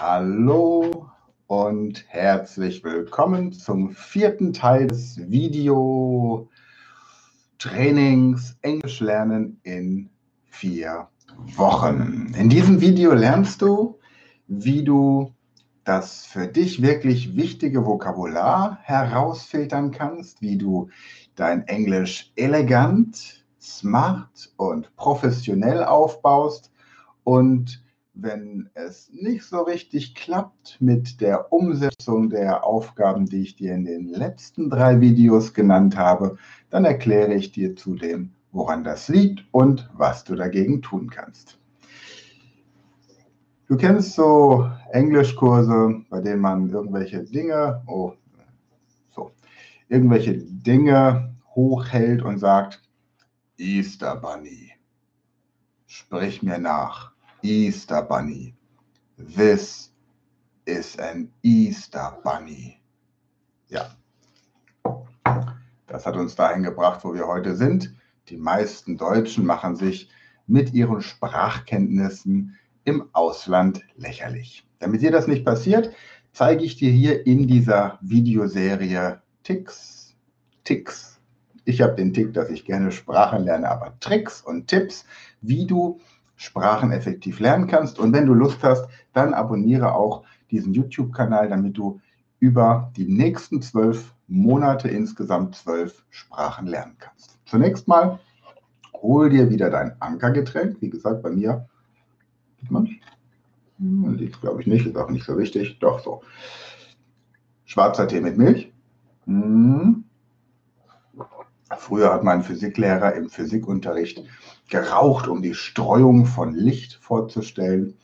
Hallo und herzlich willkommen zum vierten Teil des Video-Trainings Englisch lernen in vier Wochen. In diesem Video lernst du, wie du das für dich wirklich wichtige Vokabular herausfiltern kannst, wie du dein Englisch elegant, smart und professionell aufbaust und wenn es nicht so richtig klappt mit der Umsetzung der Aufgaben, die ich dir in den letzten drei Videos genannt habe, dann erkläre ich dir zudem, woran das liegt und was du dagegen tun kannst. Du kennst so Englischkurse, bei denen man irgendwelche Dinge, oh, so, irgendwelche Dinge hochhält und sagt, Easter Bunny, sprich mir nach. Easter Bunny. This is an Easter Bunny. Ja, das hat uns dahin gebracht, wo wir heute sind. Die meisten Deutschen machen sich mit ihren Sprachkenntnissen im Ausland lächerlich. Damit dir das nicht passiert, zeige ich dir hier in dieser Videoserie Ticks, Ticks. Ich habe den Tick, dass ich gerne Sprachen lerne, aber Tricks und Tipps, wie du Sprachen effektiv lernen kannst. Und wenn du Lust hast, dann abonniere auch diesen YouTube-Kanal, damit du über die nächsten zwölf Monate insgesamt zwölf Sprachen lernen kannst. Zunächst mal hol dir wieder dein Ankergetränk. Wie gesagt, bei mir sieht man, liegt glaube ich nicht, ist auch nicht so wichtig. Doch so. Schwarzer Tee mit Milch. Hm. Früher hat mein Physiklehrer im Physikunterricht geraucht, um die Streuung von Licht vorzustellen.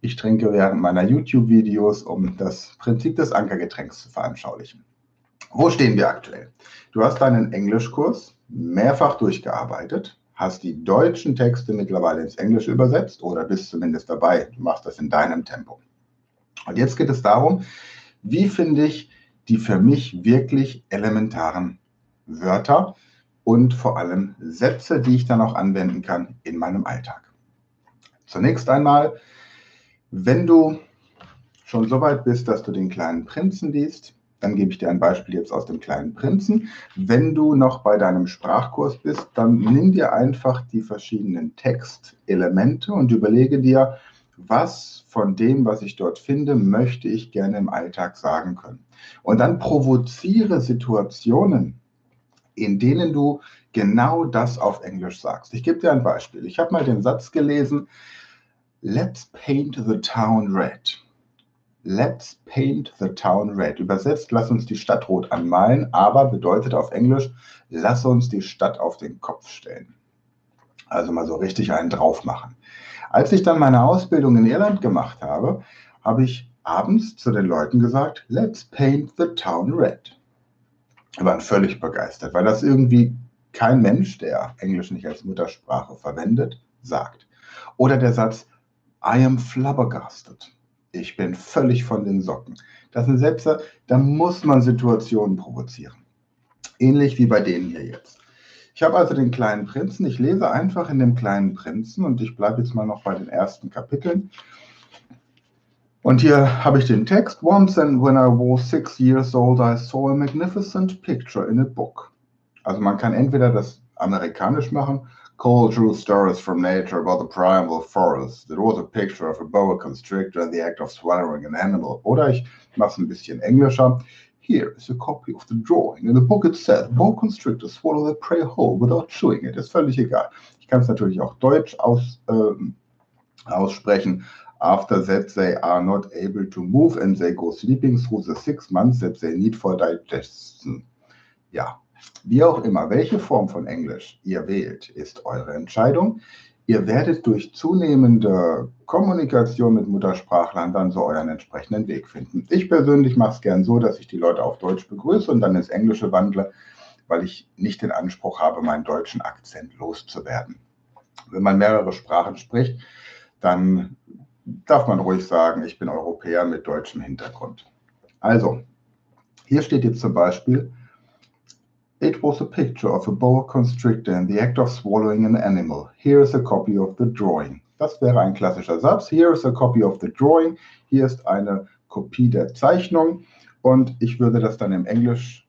Ich trinke während meiner YouTube-Videos, um das Prinzip des Ankergetränks zu veranschaulichen. Wo stehen wir aktuell? Du hast deinen Englischkurs mehrfach durchgearbeitet, hast die deutschen Texte mittlerweile ins Englische übersetzt oder bist zumindest dabei. Du machst das in deinem Tempo. Und jetzt geht es darum, wie finde ich die für mich wirklich elementaren Wörter und vor allem Sätze, die ich dann auch anwenden kann in meinem Alltag. Zunächst einmal, wenn du schon so weit bist, dass du den kleinen Prinzen liest, dann gebe ich dir ein Beispiel jetzt aus dem kleinen Prinzen. Wenn du noch bei deinem Sprachkurs bist, dann nimm dir einfach die verschiedenen Textelemente und überlege dir, was von dem, was ich dort finde, möchte ich gerne im Alltag sagen können. Und dann provoziere Situationen, in denen du genau das auf Englisch sagst. Ich gebe dir ein Beispiel. Ich habe mal den Satz gelesen, Let's paint the town red. Let's paint the town red. Übersetzt, lass uns die Stadt rot anmalen, aber bedeutet auf Englisch, lass uns die Stadt auf den Kopf stellen. Also mal so richtig einen drauf machen. Als ich dann meine Ausbildung in Irland gemacht habe, habe ich abends zu den Leuten gesagt, let's paint the town red waren völlig begeistert, weil das irgendwie kein Mensch, der Englisch nicht als Muttersprache verwendet, sagt. Oder der Satz, I am flabbergasted. Ich bin völlig von den Socken. Das sind Sätze, da muss man Situationen provozieren. Ähnlich wie bei denen hier jetzt. Ich habe also den kleinen Prinzen. Ich lese einfach in dem kleinen Prinzen und ich bleibe jetzt mal noch bei den ersten Kapiteln. Und hier habe ich den Text. Once and when I was six years old, I saw a magnificent picture in a book. Also man kann entweder das amerikanisch machen, Call true stories from nature about the primal forest. It was a picture of a boa constrictor in the act of swallowing an animal. Oder ich mache es ein bisschen englischer. Here is a copy of the drawing. In the book it says, boa constrictors swallow their prey whole without chewing it. Ist völlig egal. Ich kann es natürlich auch deutsch aus, äh, aussprechen. After that, they are not able to move and they go sleeping through the six months that they need for digestion. Ja, wie auch immer, welche Form von Englisch ihr wählt, ist eure Entscheidung. Ihr werdet durch zunehmende Kommunikation mit Muttersprachlern dann so euren entsprechenden Weg finden. Ich persönlich mache es gern so, dass ich die Leute auf Deutsch begrüße und dann ins Englische wandle, weil ich nicht den Anspruch habe, meinen deutschen Akzent loszuwerden. Wenn man mehrere Sprachen spricht, dann darf man ruhig sagen, ich bin Europäer mit deutschem Hintergrund. Also, hier steht jetzt zum Beispiel, It was a picture of a boa constrictor in the act of swallowing an animal. Here is a copy of the drawing. Das wäre ein klassischer Satz. Here is a copy of the drawing. Hier ist eine Kopie der Zeichnung. Und ich würde das dann im Englisch,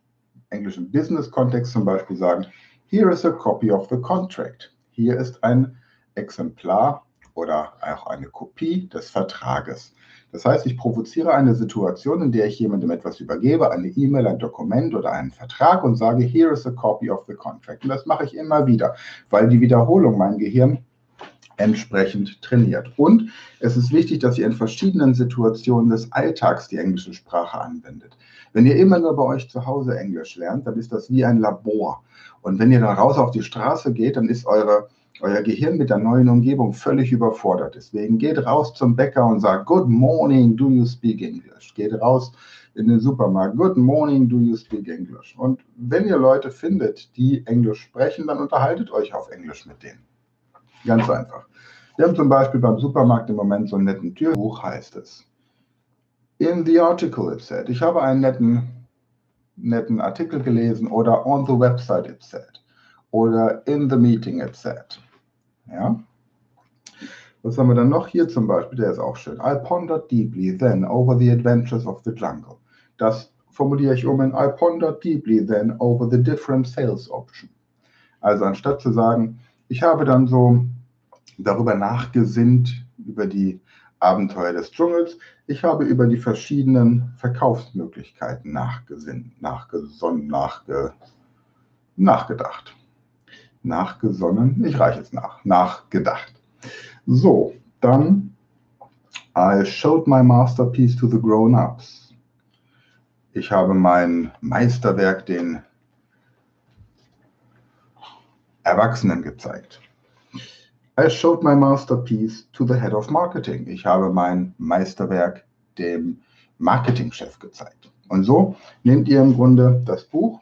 englischen Business-Kontext zum Beispiel sagen, Here is a copy of the contract. Hier ist ein Exemplar oder auch eine Kopie des Vertrages. Das heißt, ich provoziere eine Situation, in der ich jemandem etwas übergebe, eine E-Mail, ein Dokument oder einen Vertrag und sage, here is a copy of the contract. Und das mache ich immer wieder, weil die Wiederholung mein Gehirn entsprechend trainiert. Und es ist wichtig, dass ihr in verschiedenen Situationen des Alltags die englische Sprache anwendet. Wenn ihr immer nur bei euch zu Hause Englisch lernt, dann ist das wie ein Labor. Und wenn ihr dann raus auf die Straße geht, dann ist eure euer Gehirn mit der neuen Umgebung völlig überfordert. Deswegen geht raus zum Bäcker und sagt, Good morning, do you speak English? Geht raus in den Supermarkt, Good morning, do you speak English? Und wenn ihr Leute findet, die Englisch sprechen, dann unterhaltet euch auf Englisch mit denen. Ganz einfach. Wir haben zum Beispiel beim Supermarkt im Moment so einen netten Türbuch, heißt es. In the article it said. Ich habe einen netten, netten Artikel gelesen oder on the website it said oder in the meeting it said. Ja. Was haben wir dann noch hier zum Beispiel? Der ist auch schön. I pondered deeply then over the adventures of the jungle. Das formuliere ich um in I pondered deeply then over the different sales option. Also anstatt zu sagen, ich habe dann so darüber nachgesinnt, über die Abenteuer des Dschungels, ich habe über die verschiedenen Verkaufsmöglichkeiten nachgesinnt, nachgesonnen, nachge, nachgedacht nachgesonnen, ich reiche es nach, nachgedacht. So, dann I showed my masterpiece to the grown-ups. Ich habe mein Meisterwerk den Erwachsenen gezeigt. I showed my masterpiece to the head of marketing. Ich habe mein Meisterwerk dem Marketingchef gezeigt. Und so nehmt ihr im Grunde das Buch,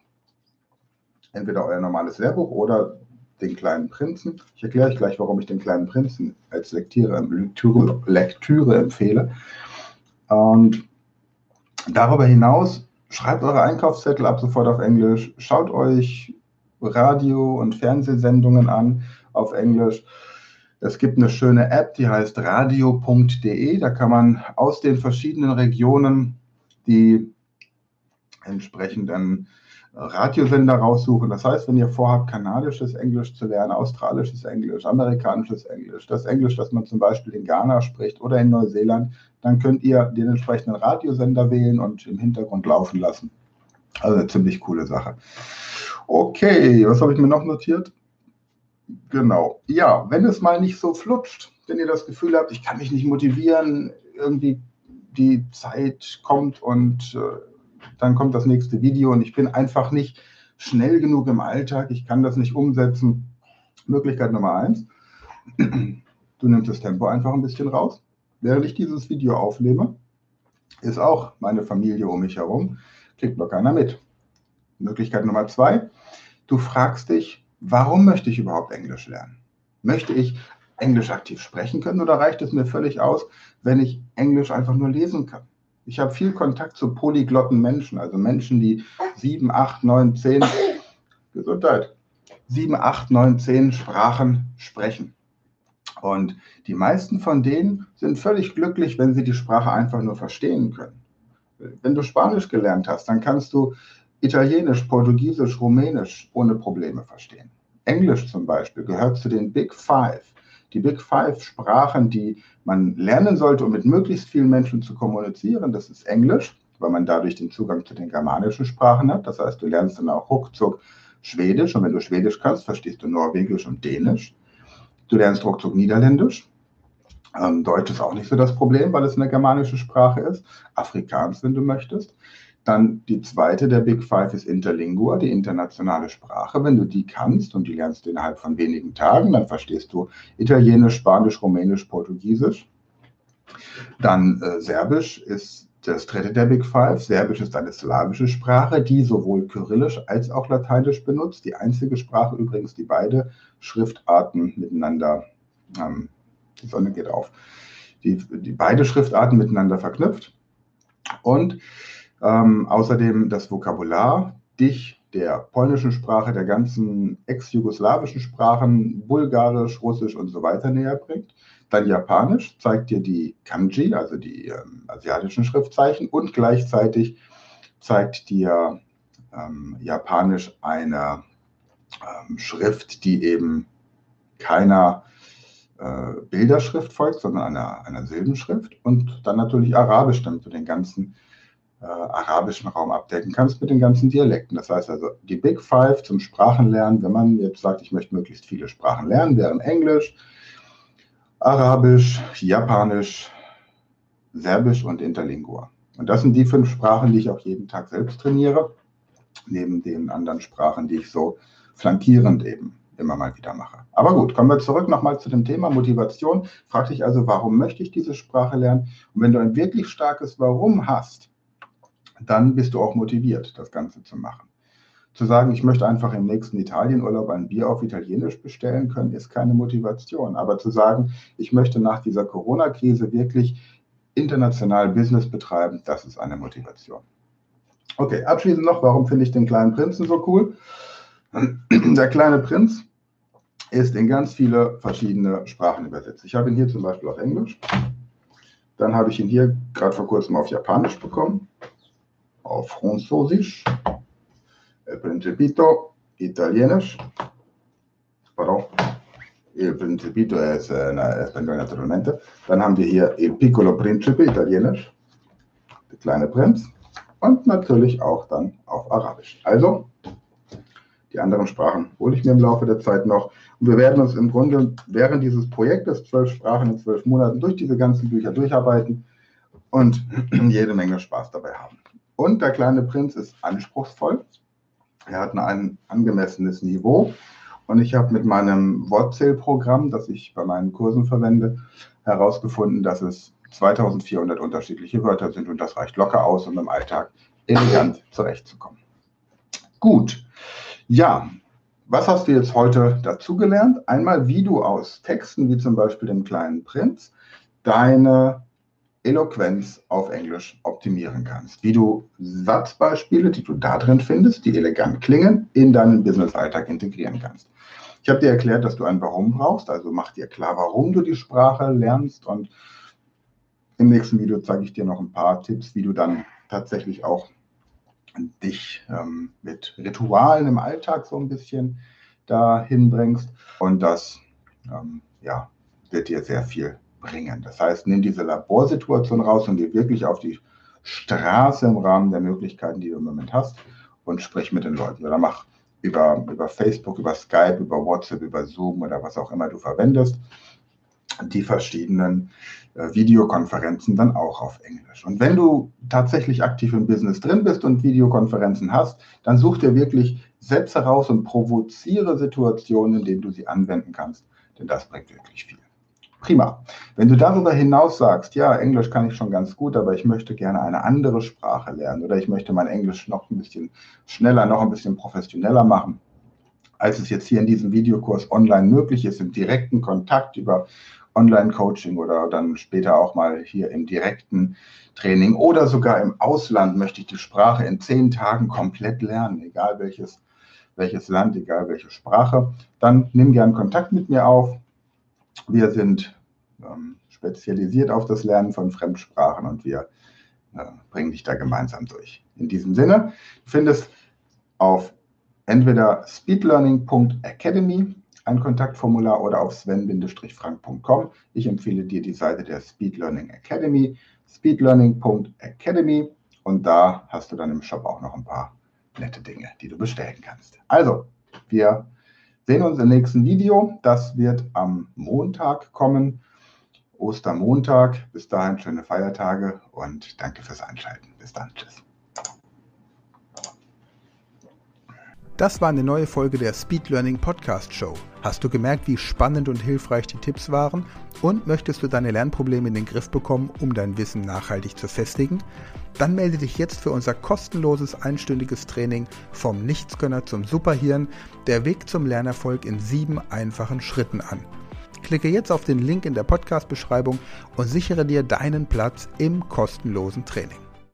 entweder euer normales Lehrbuch oder den kleinen Prinzen. Ich erkläre euch gleich, warum ich den kleinen Prinzen als Lektüre, Lektüre, Lektüre empfehle. Und darüber hinaus schreibt eure Einkaufszettel ab sofort auf Englisch, schaut euch Radio- und Fernsehsendungen an auf Englisch. Es gibt eine schöne App, die heißt radio.de. Da kann man aus den verschiedenen Regionen die entsprechenden Radiosender raussuchen. Das heißt, wenn ihr vorhabt, kanadisches Englisch zu lernen, australisches Englisch, amerikanisches Englisch, das Englisch, das man zum Beispiel in Ghana spricht oder in Neuseeland, dann könnt ihr den entsprechenden Radiosender wählen und im Hintergrund laufen lassen. Also eine ziemlich coole Sache. Okay, was habe ich mir noch notiert? Genau. Ja, wenn es mal nicht so flutscht, wenn ihr das Gefühl habt, ich kann mich nicht motivieren, irgendwie die Zeit kommt und äh, dann kommt das nächste Video und ich bin einfach nicht schnell genug im Alltag, ich kann das nicht umsetzen. Möglichkeit Nummer eins, du nimmst das Tempo einfach ein bisschen raus. Während ich dieses Video aufnehme, ist auch meine Familie um mich herum, kriegt noch keiner mit. Möglichkeit Nummer zwei, du fragst dich, warum möchte ich überhaupt Englisch lernen? Möchte ich Englisch aktiv sprechen können oder reicht es mir völlig aus, wenn ich Englisch einfach nur lesen kann? Ich habe viel Kontakt zu polyglotten Menschen, also Menschen, die sieben, acht, neun, zehn, Gesundheit, sieben, acht, neun, zehn Sprachen sprechen. Und die meisten von denen sind völlig glücklich, wenn sie die Sprache einfach nur verstehen können. Wenn du Spanisch gelernt hast, dann kannst du Italienisch, Portugiesisch, Rumänisch ohne Probleme verstehen. Englisch zum Beispiel gehört zu den Big Five die Big Five Sprachen, die man lernen sollte, um mit möglichst vielen Menschen zu kommunizieren, das ist Englisch, weil man dadurch den Zugang zu den germanischen Sprachen hat. Das heißt, du lernst dann auch ruckzuck Schwedisch und wenn du Schwedisch kannst, verstehst du Norwegisch und Dänisch. Du lernst ruckzuck Niederländisch. Ähm, Deutsch ist auch nicht so das Problem, weil es eine germanische Sprache ist. Afrikaans, wenn du möchtest. Dann die zweite der Big Five ist Interlingua, die internationale Sprache. Wenn du die kannst und die lernst du innerhalb von wenigen Tagen, dann verstehst du Italienisch, Spanisch, Rumänisch, Portugiesisch. Dann äh, Serbisch ist das dritte der Big Five. Serbisch ist eine slawische Sprache, die sowohl Kyrillisch als auch Lateinisch benutzt. Die einzige Sprache übrigens, die beide Schriftarten miteinander, ähm, die Sonne geht auf, die, die beide Schriftarten miteinander verknüpft. Und ähm, außerdem das Vokabular dich der polnischen Sprache, der ganzen ex-jugoslawischen Sprachen, Bulgarisch, Russisch und so weiter näher bringt. Dann Japanisch zeigt dir die Kanji, also die ähm, asiatischen Schriftzeichen, und gleichzeitig zeigt dir ähm, Japanisch eine ähm, Schrift, die eben keiner äh, Bilderschrift folgt, sondern einer, einer Silbenschrift. Und dann natürlich Arabisch, damit du den ganzen äh, arabischen Raum abdecken kannst mit den ganzen Dialekten. Das heißt also, die Big Five zum Sprachenlernen, wenn man jetzt sagt, ich möchte möglichst viele Sprachen lernen, wären Englisch, Arabisch, Japanisch, Serbisch und Interlingua. Und das sind die fünf Sprachen, die ich auch jeden Tag selbst trainiere, neben den anderen Sprachen, die ich so flankierend eben immer mal wieder mache. Aber gut, kommen wir zurück nochmal zu dem Thema Motivation. Frag dich also, warum möchte ich diese Sprache lernen? Und wenn du ein wirklich starkes Warum hast, dann bist du auch motiviert, das Ganze zu machen. Zu sagen, ich möchte einfach im nächsten Italienurlaub ein Bier auf Italienisch bestellen können, ist keine Motivation. Aber zu sagen, ich möchte nach dieser Corona-Krise wirklich international Business betreiben, das ist eine Motivation. Okay, abschließend noch, warum finde ich den kleinen Prinzen so cool? Der kleine Prinz ist in ganz viele verschiedene Sprachen übersetzt. Ich habe ihn hier zum Beispiel auf Englisch. Dann habe ich ihn hier gerade vor kurzem auf Japanisch bekommen, auf Französisch, El Principito, Italienisch. Pardon. Il Principito es en español naturalmente. Dann haben wir hier Il Piccolo Principe, Italienisch. Der kleine Prinz. Und natürlich auch dann auf Arabisch. Also, die anderen Sprachen hole ich mir im Laufe der Zeit noch. Und wir werden uns im Grunde während dieses Projektes, zwölf Sprachen in zwölf Monaten, durch diese ganzen Bücher durcharbeiten und jede Menge Spaß dabei haben. Und der kleine Prinz ist anspruchsvoll. Er hat ein angemessenes Niveau. Und ich habe mit meinem Wortzählprogramm, das ich bei meinen Kursen verwende, herausgefunden, dass es 2400 unterschiedliche Wörter sind. Und das reicht locker aus, um im Alltag elegant zurechtzukommen. Gut. Ja, was hast du jetzt heute dazugelernt? Einmal, wie du aus Texten wie zum Beispiel dem kleinen Prinz deine Eloquenz auf Englisch optimieren kannst. Wie du Satzbeispiele, die du da drin findest, die elegant klingen, in deinen Business-Alltag integrieren kannst. Ich habe dir erklärt, dass du ein Warum brauchst, also mach dir klar, warum du die Sprache lernst und im nächsten Video zeige ich dir noch ein paar Tipps, wie du dann tatsächlich auch dich ähm, mit Ritualen im Alltag so ein bisschen dahin bringst und das ähm, ja, wird dir sehr viel bringen. Das heißt, nimm diese Laborsituation raus und geh wirklich auf die Straße im Rahmen der Möglichkeiten, die du im Moment hast und sprich mit den Leuten oder mach über, über Facebook, über Skype, über WhatsApp, über Zoom oder was auch immer du verwendest, die verschiedenen äh, Videokonferenzen dann auch auf Englisch. Und wenn du tatsächlich aktiv im Business drin bist und Videokonferenzen hast, dann such dir wirklich Sätze raus und provoziere Situationen, in denen du sie anwenden kannst, denn das bringt wirklich viel. Prima. Wenn du darüber hinaus sagst, ja, Englisch kann ich schon ganz gut, aber ich möchte gerne eine andere Sprache lernen oder ich möchte mein Englisch noch ein bisschen schneller, noch ein bisschen professioneller machen, als es jetzt hier in diesem Videokurs online möglich ist, im direkten Kontakt über Online-Coaching oder dann später auch mal hier im direkten Training oder sogar im Ausland möchte ich die Sprache in zehn Tagen komplett lernen, egal welches, welches Land, egal welche Sprache, dann nimm gern Kontakt mit mir auf. Wir sind ähm, spezialisiert auf das Lernen von Fremdsprachen und wir äh, bringen dich da gemeinsam durch. In diesem Sinne, du findest auf entweder speedlearning.academy ein Kontaktformular oder auf sven-frank.com. Ich empfehle dir die Seite der Speed Learning Academy, speedlearning.academy und da hast du dann im Shop auch noch ein paar nette Dinge, die du bestellen kannst. Also, wir sehen uns im nächsten Video. Das wird am Montag kommen. Ostermontag. Bis dahin schöne Feiertage und danke fürs Einschalten. Bis dann. Tschüss. Das war eine neue Folge der Speed Learning Podcast Show. Hast du gemerkt, wie spannend und hilfreich die Tipps waren? Und möchtest du deine Lernprobleme in den Griff bekommen, um dein Wissen nachhaltig zu festigen? Dann melde dich jetzt für unser kostenloses einstündiges Training vom Nichtskönner zum Superhirn, der Weg zum Lernerfolg in sieben einfachen Schritten an. Klicke jetzt auf den Link in der Podcast-Beschreibung und sichere dir deinen Platz im kostenlosen Training.